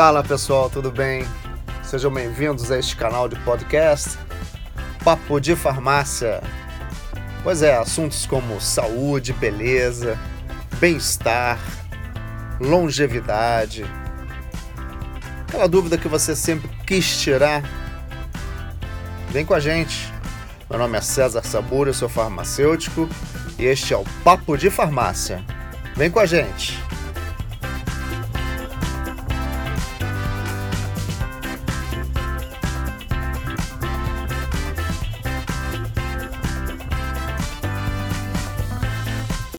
Fala pessoal, tudo bem? Sejam bem-vindos a este canal de podcast Papo de Farmácia. Pois é, assuntos como saúde, beleza, bem-estar, longevidade. Aquela dúvida que você sempre quis tirar. Vem com a gente. Meu nome é César Saburo, eu sou farmacêutico e este é o Papo de Farmácia. Vem com a gente.